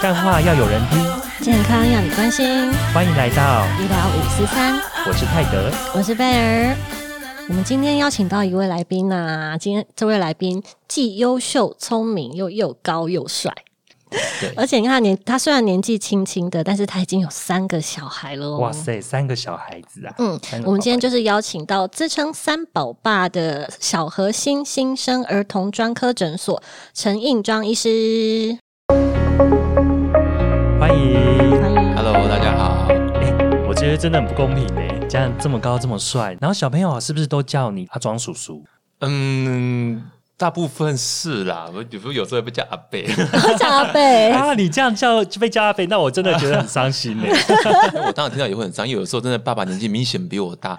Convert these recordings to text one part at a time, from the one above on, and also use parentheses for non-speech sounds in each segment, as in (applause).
干话要有人听，健康要你关心。欢迎来到医疗五四三，我是泰德。我是贝尔。我们今天邀请到一位来宾呐、今天这位来宾既优秀、聪明，又又高又帅。对而且你看他年，他虽然年纪轻轻的，但是他已经有三个小孩了哦。哇塞，三个小孩子啊！嗯我们今天就是邀请到自称三宝爸的小核心新生儿童专科诊所陈应庄医师，真的很不公平呢，这样这么高这么帅，然后小朋友啊是不是都叫你阿庄叔叔？嗯，大部分是啦，我比如说有时候会被叫阿贝，叫阿贝，(laughs) 啊，你这样叫就被叫阿贝，那我真的觉得很伤心呢。(laughs) 我当然听到也会很伤，因为有时候真的爸爸年纪明显比我大，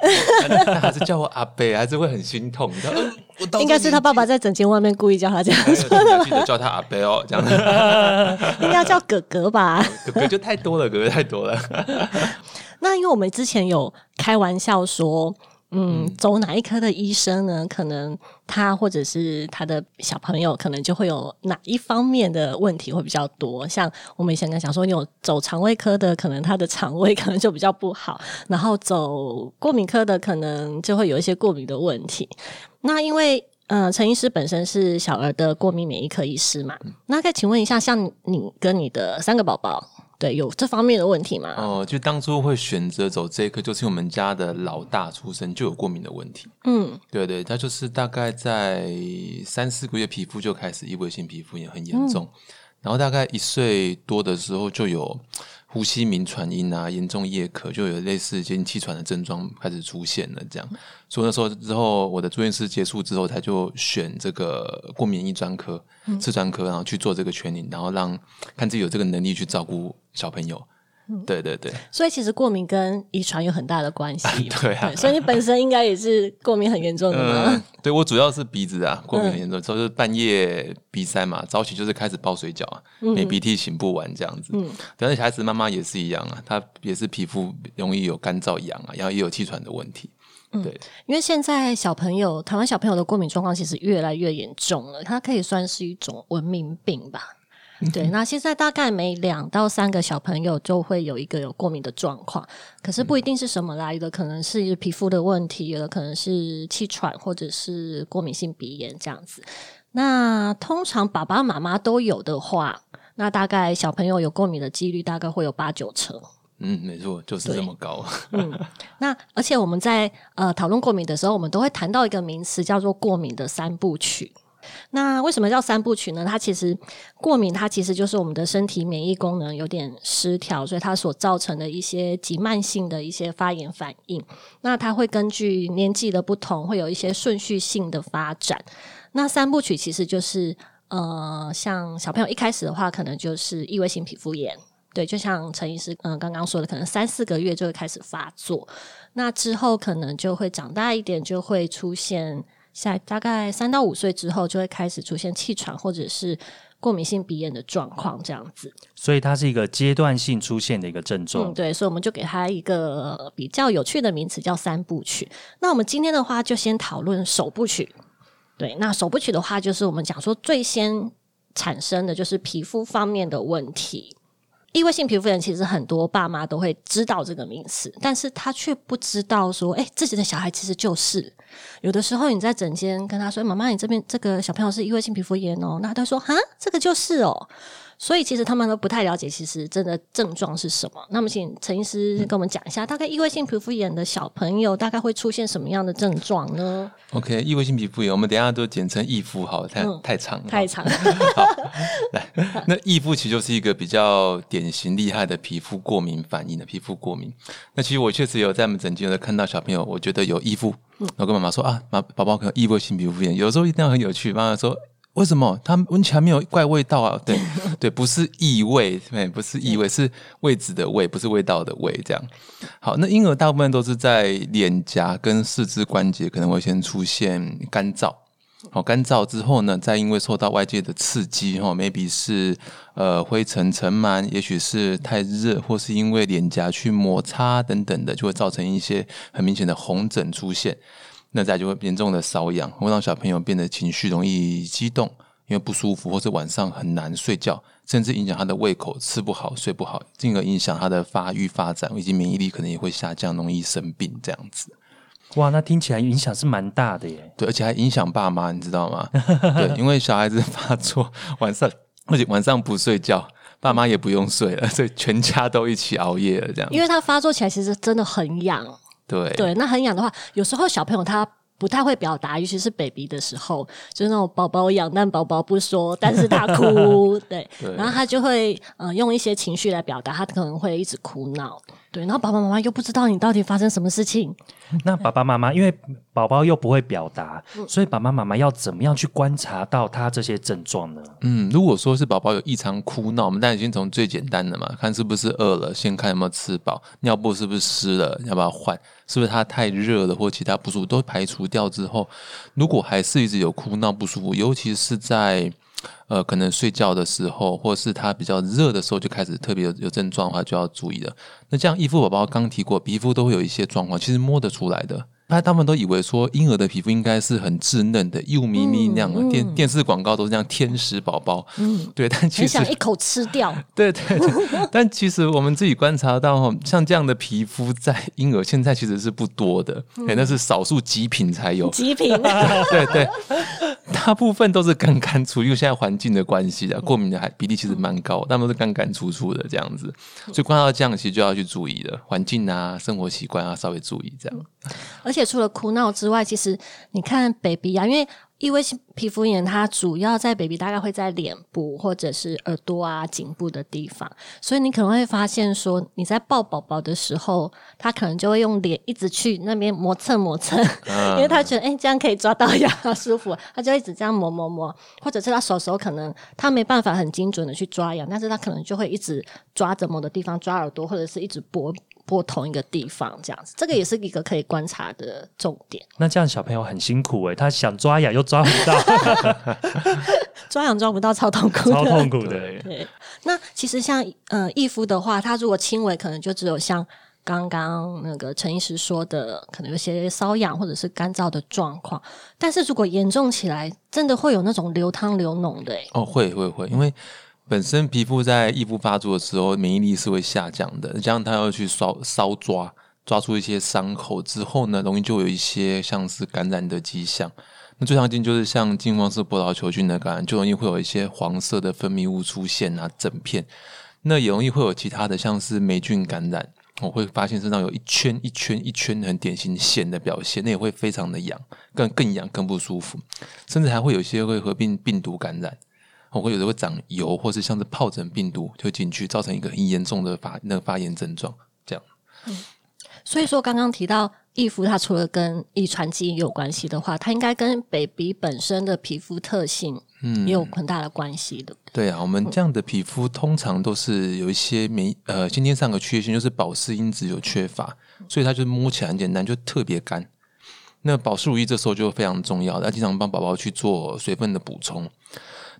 还是叫我阿贝，还是会很心痛。应该是他爸爸在整间外面故意叫他这样这说个年纪，记得叫他阿贝哦，这样子。(laughs) 应该叫哥哥吧？哥哥就太多了，哥哥太多了。那因为我们之前有开玩笑说，嗯，走哪一科的医生呢？可能他或者是他的小朋友，可能就会有哪一方面的问题会比较多。像我们以前跟想说，你有走肠胃科的，可能他的肠胃可能就比较不好；然后走过敏科的，可能就会有一些过敏的问题。那因为呃，陈医师本身是小儿的过敏免疫科医师嘛，那可以请问一下，像你跟你的三个宝宝，对有这方面的问题吗？哦，就当初会选择走这一科，就是我们家的老大出生就有过敏的问题。嗯对对，他就是大概在三四个月，皮肤就开始异位性皮肤炎很严重，然后大概一岁多的时候就有呼吸鸣喘音啊，严重夜咳，就有类似已经气喘的症状开始出现了。这样，所以那时候之后，我的住院师结束之后，他就选这个过敏医专科、次专科，然后去做这个全龄，然后让看自己有这个能力去照顾小朋友。对对对，所以其实过敏跟遗传有很大的关系嘛。对啊所以你本身应该也是过敏很严重的吗？嗯，对我主要是鼻子啊，过敏很严重，就是半夜鼻塞嘛，早起就是开始爆水饺啊，没鼻涕擤不完这样子。嗯，但是小孩子妈妈也是一样啊，她也是皮肤容易有干燥痒啊，然后也有气喘的问题。对，因为现在小朋友，台湾小朋友的过敏状况其实越来越严重了，它可以算是一种文明病吧。(laughs) 对，那现在大概每两到三个小朋友就会有一个有过敏的状况，可是不一定是什么啦，有的可能是皮肤的问题，有的可能是气喘或者是过敏性鼻炎这样子。那通常爸爸妈妈都有的话，那大概小朋友有过敏的几率大概会有八九成。嗯，没错，就是这么高。嗯那而且我们在呃讨论过敏的时候，我们都会谈到一个名词叫做过敏的三部曲。那为什么叫三部曲呢？它其实过敏，它其实就是我们的身体免疫功能有点失调，所以它所造成的一些急慢性的一些发炎反应。那它会根据年纪的不同，会有一些顺序性的发展。那三部曲其实就是呃，像小朋友一开始的话，可能就是异位性皮肤炎。对，就像陈医师嗯、刚刚说的，可能三四个月就会开始发作，那之后可能就会长大一点，就会出现下大概三到五岁之后就会开始出现气喘或者是过敏性鼻炎的状况，这样子。所以它是一个阶段性出现的一个症嗯，状。对，所以我们就给它一个比较有趣的名词，叫三部曲。那我们今天的话，就先讨论首部曲。对，那首部曲的话，就是我们讲说最先产生的就是皮肤方面的问题。异位性皮肤炎其实很多爸妈都会知道这个名词，但是他却不知道说，哎、自己的小孩其实就是有的时候你在诊间跟他说，妈妈，你这边这个小朋友是异位性皮肤炎哦，那他说，哈，这个就是哦。所以其实他们都不太了解，其实真的症状是什么。那么，请陈医师跟我们讲一下，大概异位性皮肤炎的小朋友大概会出现什么样的症状呢？OK，异位性皮肤炎，我们等一下都简称异肤好了，太、太长了。太长，(laughs) 好，来那异肤其实就是一个比较典型厉害的皮肤过敏反应的皮肤过敏。那其实我确实有在我们诊间有看到小朋友，我觉得有异肤，然后跟妈妈说啊，妈宝宝可能异位性皮肤炎，有的时候一定要很有趣，妈妈说。为什么它闻起来没有怪味道啊？对 (laughs) 对，不是异味，对，不是异味，是位置的味，不是味道的味。这样好，那婴儿大部分都是在脸颊跟四肢关节可能会先出现干燥，好，干燥之后呢，再因为受到外界的刺激，哈，maybe 是呃灰尘尘螨，也许是太热，或是因为脸颊去摩擦等等的，就会造成一些很明显的红疹出现。那再就会严重的瘙痒，会让小朋友变得情绪容易激动，因为不舒服，或者晚上很难睡觉，甚至影响他的胃口，吃不好、睡不好，进而影响他的发育发展以及免疫力，可能也会下降，容易生病这样子。哇，那听起来影响是蛮大的耶。对，而且还影响爸妈，你知道吗？(laughs) 对，因为小孩子发作晚上，而且晚上不睡觉，爸妈也不用睡了，所以全家都一起熬夜了，这样。因为他发作起来其实真的很痒，对对，那很痒的话，有时候小朋友他。不太会表达，尤其是 baby 的时候，就是那种宝宝痒，但宝宝不说，但是他哭，(laughs) 对，然后他就会呃用一些情绪来表达，他可能会一直哭闹，对，然后爸爸妈妈又不知道你到底发生什么事情。(laughs) 那爸爸妈妈因为宝宝又不会表达，所以爸爸妈妈要怎么样去观察到他这些症状呢？嗯，如果说是宝宝有异常哭闹，我们当然先从最简单的嘛，看是不是饿了，先看有没有吃饱，尿布是不是湿了，要不要换，是不是他太热了或其他不舒服都排除掉之后，如果还是一直有哭闹不舒服，尤其是在。呃，可能睡觉的时候，或是他比较热的时候，就开始特别有有症状的话，就要注意了。那这样，衣服宝宝刚提过，皮肤都会有一些状况，其实摸得出来的。那他们都以为说婴儿的皮肤应该是很稚嫩的，幼咪咪那样。电电视广告都是这样，天使宝宝。嗯，对，但其实想一口吃掉。(laughs) 对对对，但其实我们自己观察到，(laughs) 像这样的皮肤在婴儿现在其实是不多的，哎，那是少数极品才有。极品。(laughs) 对对。大部分都是干干出，因为现在环境的关系啊，过敏的还比例其实蛮高，他们是干干出出的这样子，所以观察到这样，其实就要去注意了，环境啊，生活习惯啊，稍微注意这样。而且除了哭闹之外，其实你看 baby 啊，因为。异位性皮肤炎，它主要在 baby 大概会在脸部或者是耳朵啊、颈部的地方，所以你可能会发现说，你在抱宝宝的时候，他可能就会用脸一直去那边磨蹭磨蹭，因为他觉得哎这样可以抓到痒 (laughs) 舒服，他就一直这样磨磨磨，或者是他手手可能他没办法很精准的去抓痒，但是他可能就会一直抓着某的地方抓耳朵，或者是一直拨。拨同一个地方，这样子，这个也是一个可以观察的重点。那这样小朋友很辛苦哎，他想抓痒又抓不到，(laughs) 抓痒抓不到，超痛苦，超痛苦的。对，那其实像呃易夫的话，他如果轻微，可能就只有像刚刚那个陈医师说的，可能有些瘙痒或者是干燥的状况。但是如果严重起来，真的会有那种流汤流脓的。哦，会会会，因为。本身皮肤在异肤发作的时候，免疫力是会下降的。加上他要去搔搔抓，抓出一些伤口之后呢，容易就有一些像是感染的迹象。那最常见就是像金黄色葡萄球菌的感染，就容易会有一些黄色的分泌物出现啊，整片。那也容易会有其他的，像是霉菌感染，我会发现身上有一圈一圈一圈很典型线的表现，那也会非常的痒，更更痒更不舒服，甚至还会有些会合并病毒感染。我会有的会长油，或是像是疱疹病毒就进去，造成一个很严重的发那个发炎症状，这样。嗯，所以说刚刚提到易肤，它除了跟遗传基因有关系的话，它应该跟 baby 本身的皮肤特性，嗯，也有很大的关系的。对啊，我们这样的皮肤通常都是有一些免呃先天上的缺陷，就是保湿因子有缺乏，所以它就摸起来很简单，就特别干。那保湿乳液这时候就非常重要，要经常帮宝宝去做水分的补充。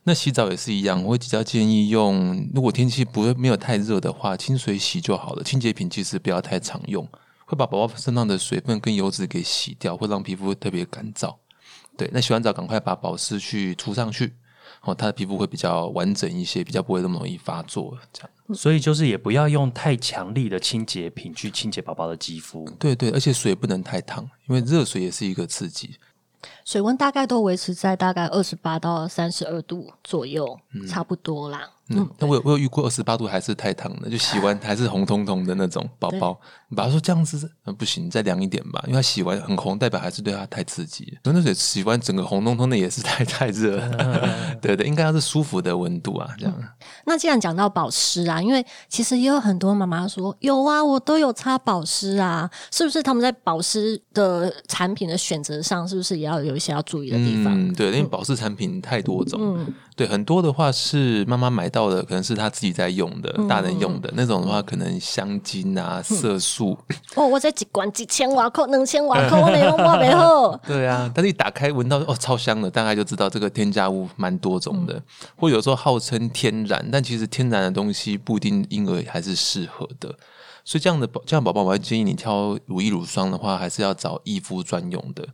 那洗澡也是一样，我会比较建议用，如果天气不会没有太热的话，清水洗就好了。清洁品其实不要太常用，会把宝宝身上的水分跟油脂给洗掉，会让皮肤特别干燥。对，那洗完澡赶快把保湿去涂上去，哦，他的皮肤会比较完整一些，比较不会那么容易发作。这样，所以就是也不要用太强力的清洁品去清洁宝宝的肌肤。对对，而且水不能太烫，因为热水也是一个刺激。水温大概都维持在大概二十八到三十二度左右，差不多啦。嗯，那我有我有遇过二十八度还是太烫了，就洗完还是红彤彤的那种宝宝。爸爸说这样子不行，再凉一点吧，因为它洗完很红，代表还是对它太刺激。温热水洗完整个红彤彤的也是太太热，(laughs) 对对，应该要是舒服的温度啊，这样。那既然讲到保湿啊，因为其实也有很多妈妈说有啊，我都有擦保湿啊，是不是他们在保湿的产品的选择上，是不是也要有一些要注意的地方？嗯，对，因为保湿产品太多种，对，很多的话是妈妈买到的，可能是她自己在用的，大人用的那种的话，可能香精啊、色素。哦，我这一罐几千瓦克、两千瓦克，我没用过，没好。(laughs) 对啊，但是一打开闻到哦，超香的，大概就知道这个添加物蛮多种的。或有时候号称天然，但其实天然的东西不一定婴儿还是适合的。所以这样的这样宝宝，我会建议你挑乳液乳霜的话，还是要找易肤专用的。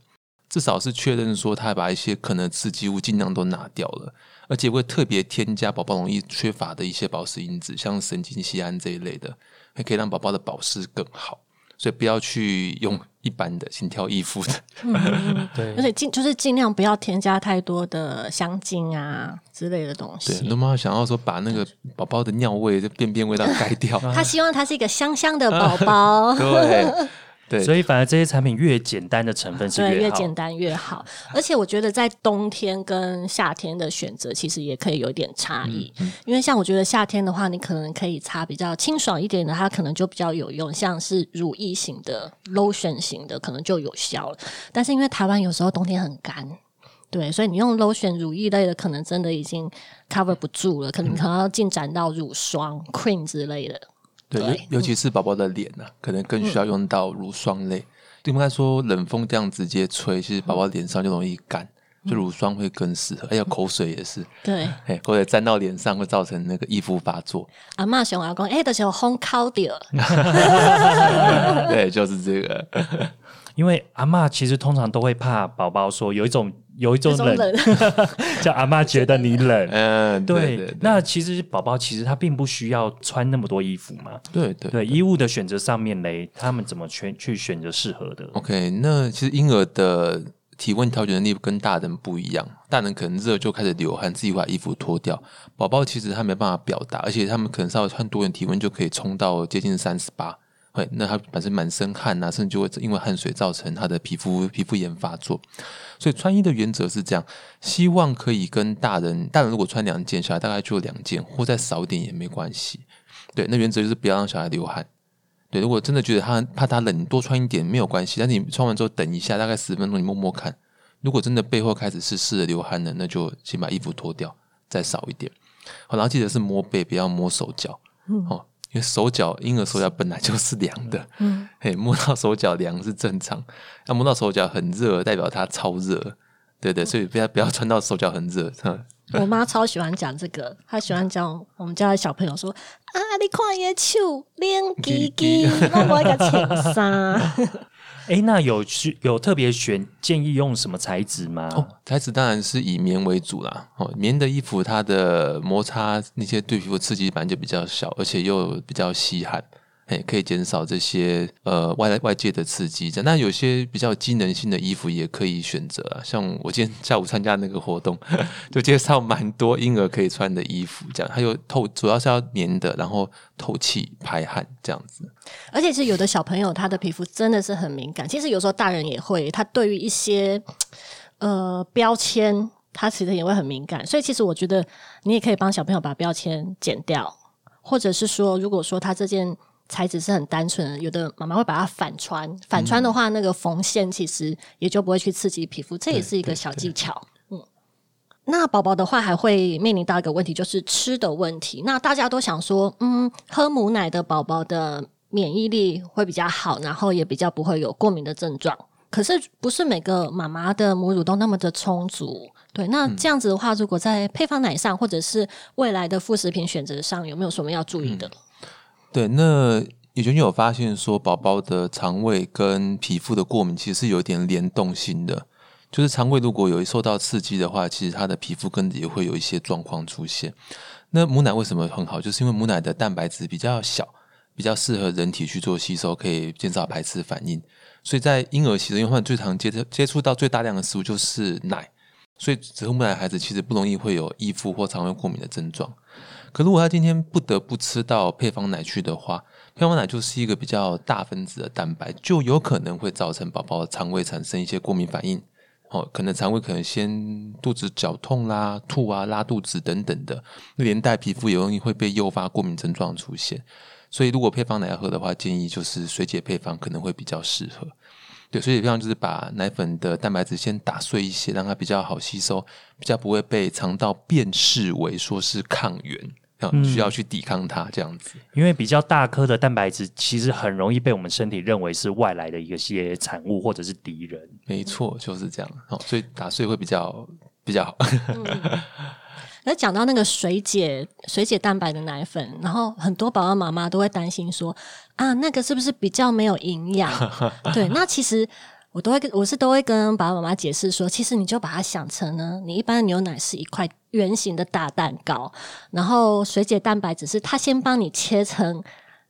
至少是确认说他把一些可能刺激物尽量都拿掉了，而且会特别添加宝宝容易缺乏的一些保湿因子，像神经酰胺这一类的，还可以让宝宝的保湿更好。所以不要去用一般的心跳易敷的，(laughs) 对而且尽就是尽量不要添加太多的香精啊之类的东对，西。那妈想要说把那个宝宝的尿味、这便便味道盖掉，他希望他是一个香香的宝宝。(laughs) 对对，所以反而这些产品越简单的成分是对，越好。简单越好。而且我觉得在冬天跟夏天的选择，其实也可以有一点差异。因为像我觉得夏天的话，你可能可以擦比较清爽一点的，它可能就比较有用，像是乳液型的、lotion 型的，可能就有效了。但是因为台湾有时候冬天很干。对，所以你用 lotion 乳液类的，可能真的已经 cover 不住了，可能可能要进展到乳霜、cream 之类的。对，尤尤其是宝宝的脸呢、可能更需要用到乳霜类。对应该说，冷风这样直接吹，其实宝宝脸上就容易干，就乳霜会更适合。还有口水也是，对，哎，口水沾到脸上会造成那个易肤发作。阿嬷熊阿公，哎，就是有烘烤掉。(laughs) 对，就是这个。(laughs) 因为阿嬷其实通常都会怕宝宝说有一种有一种冷，(laughs) 叫阿妈觉得你冷。(laughs) 嗯，对对，对对那其实宝宝其实他并不需要穿那么多衣服嘛。对对对，衣物的选择上面嘞，他们怎么选去选择适合的？OK，那其实婴儿的体温调节能力跟大人不一样，大人可能热就开始流汗，自己把衣服脱掉。宝宝其实他没办法表达，而且他们可能稍微穿多点体温就可以冲到接近三十八。会，那他本身满身汗呐、甚至就会因为汗水造成他的皮肤皮肤炎发作。所以穿衣的原则是这样，希望可以跟大人，大人如果穿两件，小孩大概就两件，或再少一点也没关系。对，那原则就是不要让小孩流汗。对，如果真的觉得他怕他冷，多穿一点没有关系。但是你穿完之后等一下，大概十分钟，你摸摸看。如果真的背后开始是湿的流汗了，那就先把衣服脱掉，再少一点。好，然后记得是摸背，不要摸手脚。嗯哦，因为手脚婴儿手脚本来就是凉的，嗯，嘿，摸到手脚凉是正常。要摸到手脚很热，代表它超热。对对，所以不要不要穿到手脚很热。哈我妈超喜欢讲这个，她喜欢讲我们家的小朋友说啊，你看你的手冷叽叽，我无一个衬衫。哎，那有去有特别选建议用什么材质吗？哦，材质当然是以棉为主啦。哦，棉的衣服它的摩擦那些对皮肤刺激本来就比较小，而且又比较吸汗，哎，可以减少这些呃外外界的刺激。那有些比较机能性的衣服也可以选择啊，像我今天下午参加那个活动，(laughs) 就介绍蛮多婴儿可以穿的衣服，这样它有透，主要是要棉的，然后透气排汗这样子。而且是有的小朋友他的皮肤真的是很敏感，其实有时候大人也会，他对于一些呃标签，他其实也会很敏感。所以其实我觉得你也可以帮小朋友把标签剪掉，或者是说，如果说他这件材质是很单纯的，有的妈妈会把它反穿，反穿的话，那个缝线其实也就不会去刺激皮肤，这也是一个小技巧。嗯，那宝宝的话还会面临到一个问题，就是吃的问题。那大家都想说，嗯，喝母奶的宝宝的免疫力会比较好，然后也比较不会有过敏的症状。可是不是每个妈妈的母乳都那么的充足，对。那这样子的话，如果在配方奶上，或者是未来的副食品选择上，有没有什么要注意的？对，那研究有发现说，宝宝的肠胃跟皮肤的过敏其实是有点联动性的。就是肠胃如果有受到刺激的话，其实他的皮肤跟也会有一些状况出现。那母奶为什么很好？就是因为母奶的蛋白质比较小，比较适合人体去做吸收，可以减少排斥反应。所以在婴儿期的话，最常接触接触到最大量的食物就是奶。所以只喝母奶的孩子其实不容易会有依附或肠胃过敏的症状。可如果他今天不得不吃到配方奶去的话，配方奶就是一个比较大分子的蛋白，就有可能会造成宝宝的肠胃产生一些过敏反应。哦，可能肠胃可能先肚子绞痛啦、吐啊、拉肚子等等的，连带皮肤也容易会被诱发过敏症状出现。所以如果配方奶要喝的话，建议就是水解配方可能会比较适合。对，水解配方就是把奶粉的蛋白质先打碎一些，让它比较好吸收，比较不会被肠道辨识为说是抗原，需要去抵抗它这样子。因为比较大颗的蛋白质，其实很容易被我们身体认为是外来的一些产物或者是敌人。没错，就是这样。哦，所以打碎会比较比较好。(laughs) 那讲到那个水解水解蛋白的奶粉，然后很多宝宝妈妈都会担心说啊，那个是不是比较没有营养？(laughs) 对，那其实我都会跟我是都会跟爸爸妈妈解释说，其实你就把它想成呢，你一般牛奶是一块圆形的大蛋糕，然后水解蛋白只是它先帮你切成。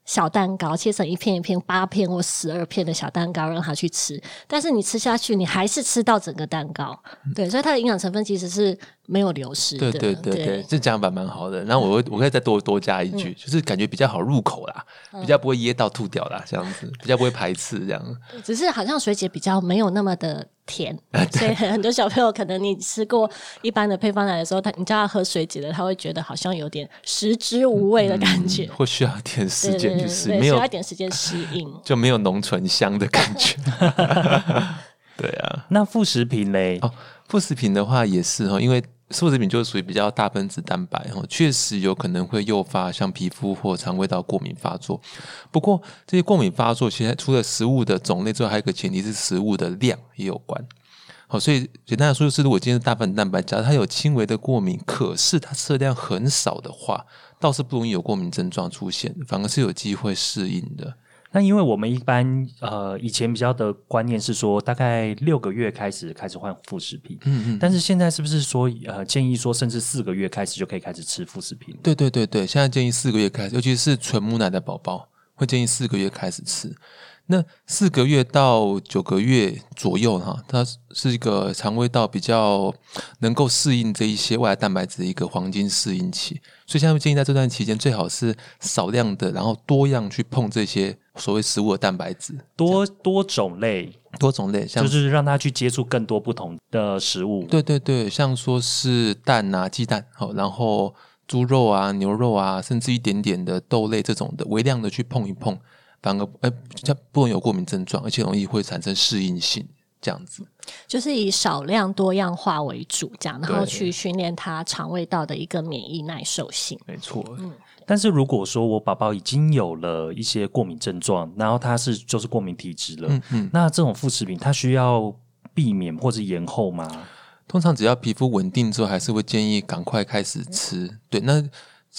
小蛋糕切成一片一片、八片或十二片的小蛋糕，让他去吃。但是你吃下去，你还是吃到整个蛋糕。对，所以它的营养成分其实是没有流失的。对对对对，这讲法蛮好的。然后我我可以再多多加一句，就是感觉比较好入口啦，比较不会噎到吐掉啦，这样子比较不会排斥这样。只是好像水姐比较没有那么的。甜，(laughs) 所以很多小朋友可能你吃过一般的配方奶的时候，他你叫他喝水解的，他会觉得好像有点食之无味的感觉，或需要一点时间去适应，需要一点时间适应，(laughs) 就没有浓醇香的感觉。(laughs) 对啊，那副食品嘞？哦，副食品的话也是哦，因为。素食品就是属于比较大分子蛋白哈，确实有可能会诱发像皮肤或肠胃道过敏发作。不过这些过敏发作，其实除了食物的种类之外，还有一个前提是食物的量也有关。好，所以简单来说，就是如果今天是大分子蛋白，假如它有轻微的过敏，可是它吃的量很少的话，倒是不容易有过敏症状出现，反而是有机会适应的。那因为我们一般呃以前比较的观念是说，大概六个月开始开始换副食品，嗯嗯，但是现在是不是说呃建议说，甚至四个月开始就可以开始吃副食品？对对对对，现在建议四个月开始，尤其是纯母奶的宝宝，会建议四个月开始吃。那四个月到九个月左右哈，它是一个肠胃道比较能够适应这一些外来蛋白质的一个黄金适应期，所以现在建议在这段期间最好是少量的，然后多样去碰这些所谓食物的蛋白质，多多种类，多种类，像就是让它去接触更多不同的食物。对对对，像说是蛋啊、鸡蛋，好，然后猪肉啊、牛肉啊，甚至一点点的豆类这种的，微量的去碰一碰。反而哎，它不能有过敏症状，而且容易会产生适应性，这样子。就是以少量多样化为主，这样，然后去训练它肠胃道的一个免疫耐受性。没错。嗯。但是如果说我宝宝已经有了一些过敏症状，然后他是就是过敏体质了，嗯嗯，那这种副食品它需要避免或者延后吗？通常只要皮肤稳定之后，还是会建议赶快开始吃。对，那。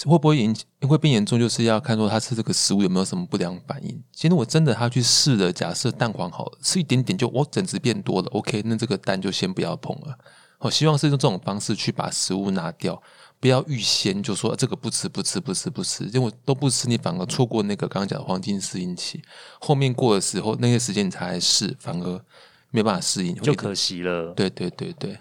会不会严会变严重？就是要看说他吃这个食物有没有什么不良反应。其实我真的他去试了，假设蛋黄好了，吃一点点就我整只变多了，OK，那这个蛋就先不要碰了。我希望是用这种方式去把食物拿掉，不要预先就说这个不吃不吃不吃不吃，因为都不吃，你反而错过那个刚刚讲的黄金适应期。后面过的时候，那些时间你才来试，反而没办法适应，就可惜了。对对对对。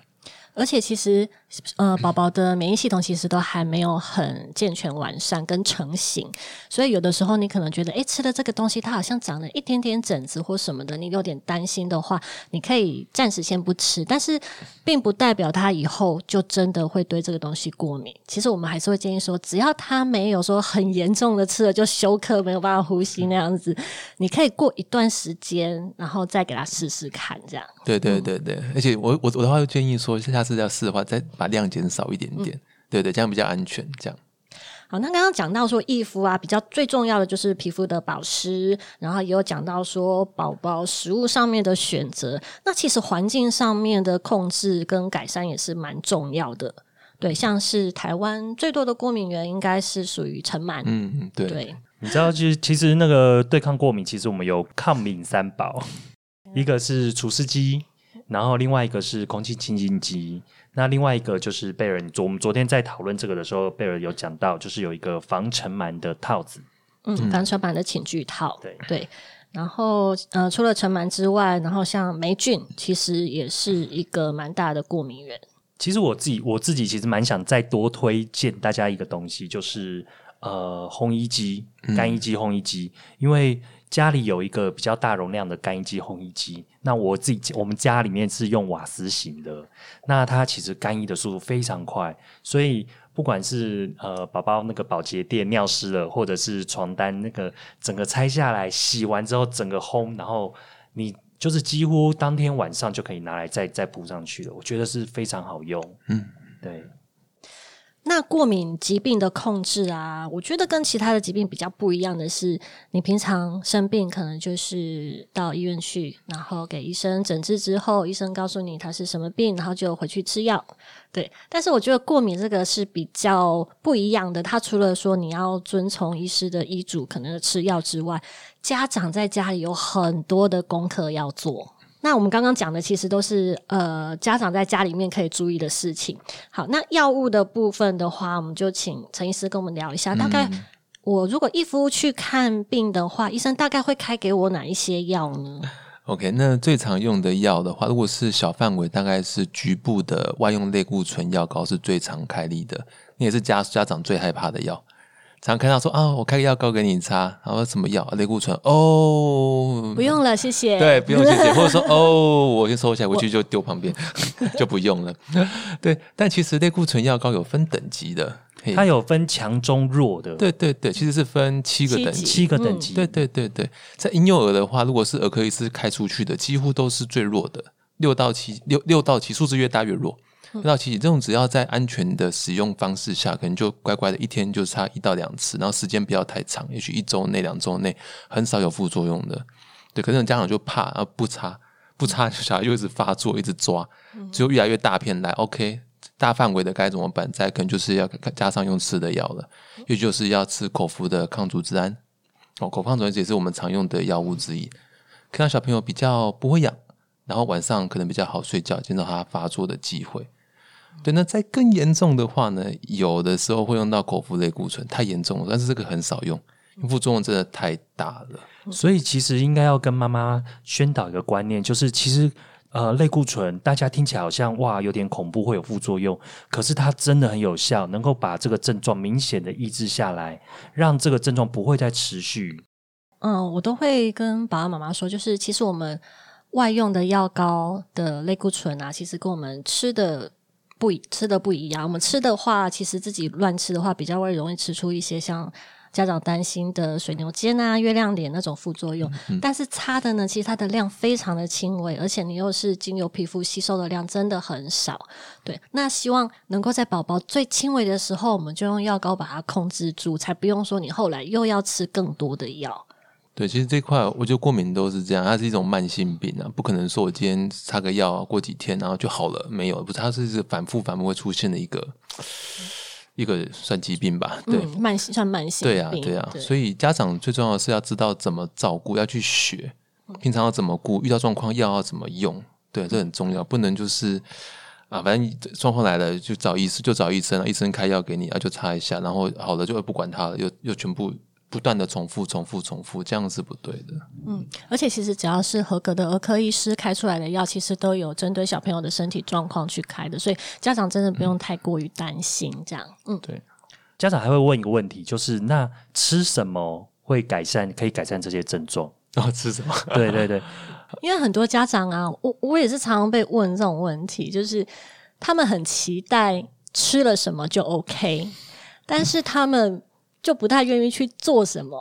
而且其实，呃，宝宝的免疫系统其实都还没有很健全完善跟成型，所以有的时候你可能觉得，哎，吃了这个东西它好像长了一点点疹子或什么的，你有点担心的话，你可以暂时先不吃，但是并不代表他以后就真的会对这个东西过敏。其实我们还是会建议说，只要他没有说很严重的吃了就休克没有办法呼吸那样子，你可以过一段时间，然后再给他试试看，这样。对对对对，而且我我我的话就建议说，下次要试的话，再把量减少一点点，对对，这样比较安全。这样。好，那刚刚讲到说易肤啊，比较最重要的就是皮肤的保湿，然后也有讲到说宝宝食物上面的选择，那其实环境上面的控制跟改善也是蛮重要的。对，像是台湾最多的过敏源应该是属于尘螨。嗯嗯，对。你知道，其实其实那个对抗过敏，其实我们有抗敏三宝。一个是除湿机，然后另外一个是空气清新机，那另外一个就是贝尔。昨我们昨天在讨论这个的时候，贝尔有讲到，就是有一个防尘螨的套子，嗯，防尘螨的寝具套，对对。然后呃，除了尘螨之外，然后像霉菌，其实也是一个蛮大的过敏源。其实我自己我自己其实蛮想再多推荐大家一个东西，就是呃烘衣机、干衣机、烘衣机，因为。家里有一个比较大容量的干衣机、烘衣机，那我自己我们家里面是用瓦斯型的，那它其实干衣的速度非常快，所以不管是呃宝宝那个保洁垫尿湿了，或者是床单那个整个拆下来洗完之后整个烘，然后你就是几乎当天晚上就可以拿来再再铺上去了，我觉得是非常好用。嗯，对。那过敏疾病的控制啊，我觉得跟其他的疾病比较不一样的是，你平常生病可能就是到医院去，然后给医生诊治之后，医生告诉你他是什么病，然后就回去吃药。对，但是我觉得过敏这个是比较不一样的，它除了说你要遵从医师的医嘱，可能吃药之外，家长在家里有很多的功课要做。那我们刚刚讲的其实都是呃家长在家里面可以注意的事情。好，那药物的部分的话，我们就请陈医师跟我们聊一下。大概我如果一夫去看病的话，医生大概会开给我哪一些药呢？OK，那最常用的药的话，如果是小范围，大概是局部的外用类固醇药膏是最常开立的，那也是家家长最害怕的药。常看到说啊，我开个药膏给你擦，然后什么药？类固醇哦，不用了，谢谢。对，不用谢谢，(laughs) 或者说哦，我就收起来，回去就丢旁边，(laughs) 就不用了。对，但其实类固醇药膏有分等级的，它有分强中弱的，对对对，其实是分七个等级。七个等级。对对对对，在婴幼儿的话，如果是儿科医师开出去的，几乎都是最弱的，六到七六六到七，数字越大越弱。六到七，这种只要在安全的使用方式下，可能就乖乖的一天就擦一到两次，然后时间不要太长，也许一周内、两周内很少有副作用的。对，可是有家长就怕，啊不擦，不擦，小孩又一直发作，一直抓，只有越来越大片来，OK，大范围的该怎么办？再可能就是要加上用吃的药了，也就是要吃口服的抗组织胺。哦，口服抗组织胺也是我们常用的药物之一。看到小朋友比较不会痒，然后晚上可能比较好睡觉，减少他发作的机会。对，那再更严重的话呢，有的时候会用到口服类固醇，太严重了，但是这个很少用，副作用真的太大了。所以其实应该要跟妈妈宣导一个观念，就是其实呃类固醇大家听起来好像哇有点恐怖，会有副作用，可是它真的很有效，能够把这个症状明显的抑制下来，让这个症状不会再持续。嗯，我都会跟爸爸妈妈说，就是其实我们外用的药膏的类固醇啊，其实跟我们吃的不吃的不一样。我们吃的话，其实自己乱吃的话，比较会容易吃出一些像家长担心的水牛肩啊、月亮脸那种副作用。但是擦的呢，其实它的量非常的轻微，而且你又是经由皮肤吸收的量真的很少。对，那希望能够在宝宝最轻微的时候，我们就用药膏把它控制住，才不用说你后来又要吃更多的药。对，其实这块我觉得过敏都是这样，它是一种慢性病啊，不可能说我今天擦个药，过几天然后就好了，没有，不是，它是反复反复会出现的一个一个算疾病吧，对。嗯，慢性算慢性对啊，病对啊，所以家长最重要的是要知道怎么照顾，要去学，平常要怎么顾，遇到状况药要怎么用，对，这很重要，不能就是啊，反正状况来了就找医师，就找医生，医生开药给你啊，就擦一下，然后好了就不管它了，又又全部不断的重复、重复、重复，这样是不对的。嗯而且其实只要是合格的儿科医师开出来的药，其实都有针对小朋友的身体状况去开的，所以家长真的不用太过于担心。这样，嗯，对家长还会问一个问题，就是那吃什么会改善，可以改善这些症状？然后吃什么？对对对，(laughs) 因为很多家长啊，我我也是常常被问这种问题，就是他们很期待吃了什么就 OK，但是他们就不太愿意去做什么。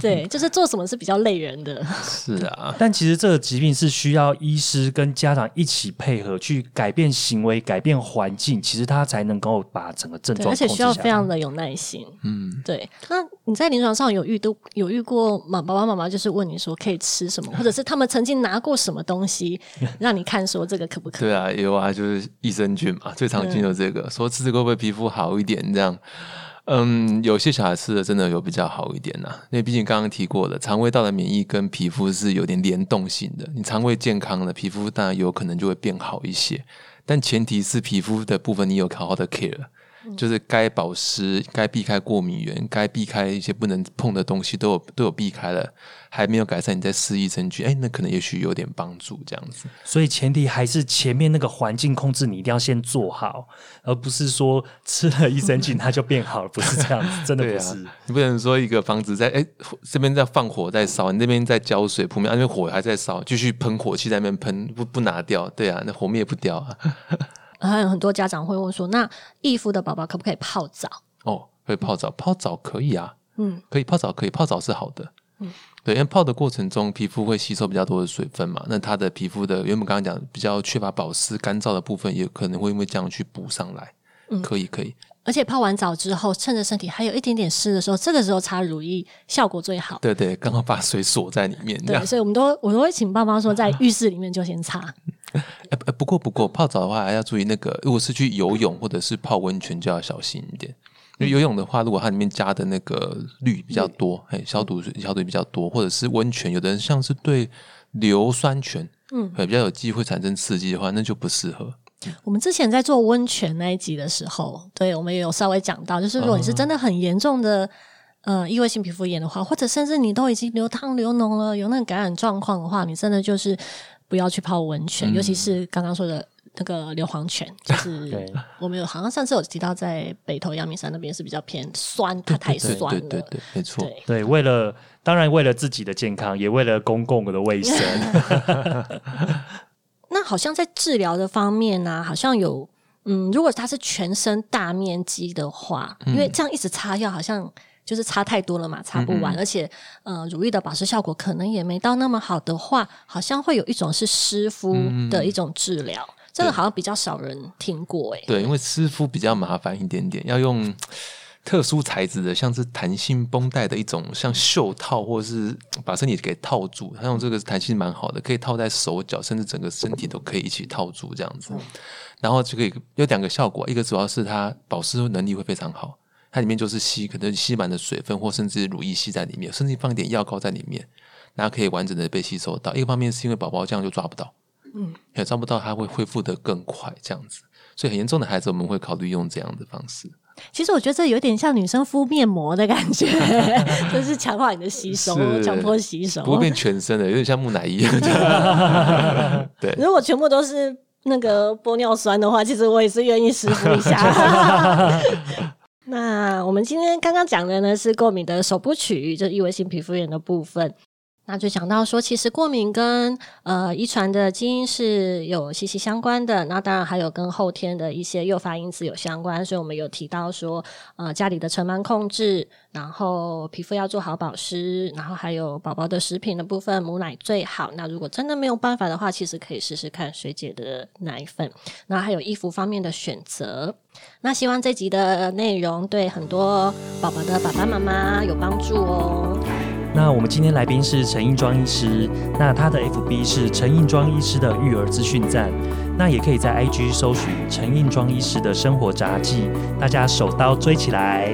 对，就是做什么是比较累人的。是啊，(laughs) 但其实这个疾病是需要医师跟家长一起配合，去改变行为、改变环境，其实他才能够把整个症，状而且需要。非常的有耐心。嗯，对，那你在临床上有遇都有遇过妈爸爸妈妈就是问你说可以吃什么，或者是他们曾经拿过什么东西 (laughs) 让你看说这个可不可以？对啊，有啊，就是益生菌嘛，最常见的这个，说吃这个会不会皮肤好一点？这样，嗯，有些小孩吃的真的有比较好一点呐、因为毕竟刚刚提过的，肠胃道的免疫跟皮肤是有点联动性的。你肠胃健康了，皮肤当然有可能就会变好一些，但前提是皮肤的部分你有好好的 care。就是该保湿、该避开过敏源、该避开一些不能碰的东西都有都有避开了，还没有改善，你再施益生菌，哎，那可能也许有点帮助，这样子。所以前提还是前面那个环境控制，你一定要先做好，而不是说吃了益生菌它就变好了，不是这样子，(laughs) 真的不是。，你不能说一个房子在哎这边在放火在烧，你那边在浇水扑灭，啊那边火还在烧，继续喷火器在那边喷，不不拿掉，对啊，那火灭不掉啊。还有很多家长会问说，那易肤的宝宝可不可以泡澡？哦，可以泡澡，泡澡可以啊，嗯，可以泡澡，可以泡澡是好的。嗯对，因为泡的过程中，皮肤会吸收比较多的水分嘛，那它的皮肤的原本刚刚讲比较缺乏保湿、干燥的部分，也可能会因为这样去补上来。嗯可以，可以。而且泡完澡之后，趁着身体还有一点点湿的时候，这个时候擦乳液效果最好。对对，刚好把水锁在里面，对，。所以我们都我都会请爸妈说，在浴室里面就先擦。(laughs) 哎、哎不过不过泡澡的话还要注意那个，如果是去游泳或者是泡温泉就要小心一点。因为游泳的话，如果它里面加的那个氯比较多，哎，消毒水消毒比较多，或者是温泉，有的人像是对硫酸泉嗯，比较有机会产生刺激的话，那就不适合。我们之前在做温泉那一集的时候，对我们也有稍微讲到，就是如果你是真的很严重的呃异位性皮肤炎的话，或者甚至你都已经流汤流脓了，有那个感染状况的话，你真的就是不要去泡温泉，尤其是刚刚说的那个硫磺泉，(laughs) 就是我们有好像上次有提到，在北投阳明山那边是比较偏酸，它太酸了，对对对，没错，对，为了当然为了自己的健康，也为了公共的卫生。(laughs) 那好像在治疗的方面呢，好像有嗯，如果它是全身大面积的话，因为这样一直擦药，好像就是擦太多了嘛，擦不完，而且呃，乳液的保湿效果可能也没到那么好的话，好像会有一种是湿敷的一种治疗，这个好像比较少人听过哎。对，因为湿敷比较麻烦一点点，要用。特殊材质的，像是弹性绷带的一种，像袖套，或者是把身体给套住。它用这个弹性蛮好的，可以套在手脚，甚至整个身体都可以一起套住这样子。然后就可以有两个效果，一个主要是它保湿能力会非常好，它里面就是吸可能吸满了水分，或甚至乳液吸在里面，甚至放一点药膏在里面，然后可以完整的被吸收到。一个方面是因为宝宝这样就抓不到，嗯，也抓不到，它会恢复的更快这样子。所以很严重的孩子，我们会考虑用这样的方式。其实我觉得这有点像女生敷面膜的感觉，(laughs) 就是强化你的吸收，强迫吸收，不会变全身的，有点像木乃伊。(laughs) 对，如果全部都是那个玻尿酸的话，其实我也是愿意试敷一下。那我们今天刚刚讲的呢，是过敏的首部曲，就异位性皮肤炎的部分。那就讲到说，其实过敏跟呃遗传的基因是有息息相关的。那当然还有跟后天的一些诱发因子有相关。所以我们有提到说，呃，家里的尘螨控制，然后皮肤要做好保湿，然后还有宝宝的食品的部分，母奶最好。那如果真的没有办法的话，其实可以试试看水解的奶粉。那还有衣服方面的选择。那希望这集的内容对很多宝宝的爸爸妈妈有帮助哦。那我们今天来宾是陈印庄医师，那他的 FB 是陈印庄医师的育儿资讯站，那也可以在 IG 搜寻陈印庄医师的生活杂记，大家手刀追起来。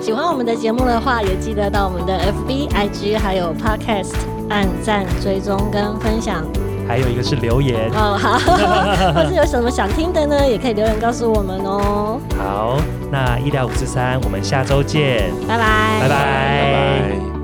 喜欢我们的节目的话，也记得到我们的 FB、IG 还有 Podcast 按赞、追踪跟分享。还有一个是留言哦，好，(laughs) 或是有什么想听的呢，也可以留言告诉我们哦。好，那医疗五四三，我们下周见，拜拜，拜拜，拜拜。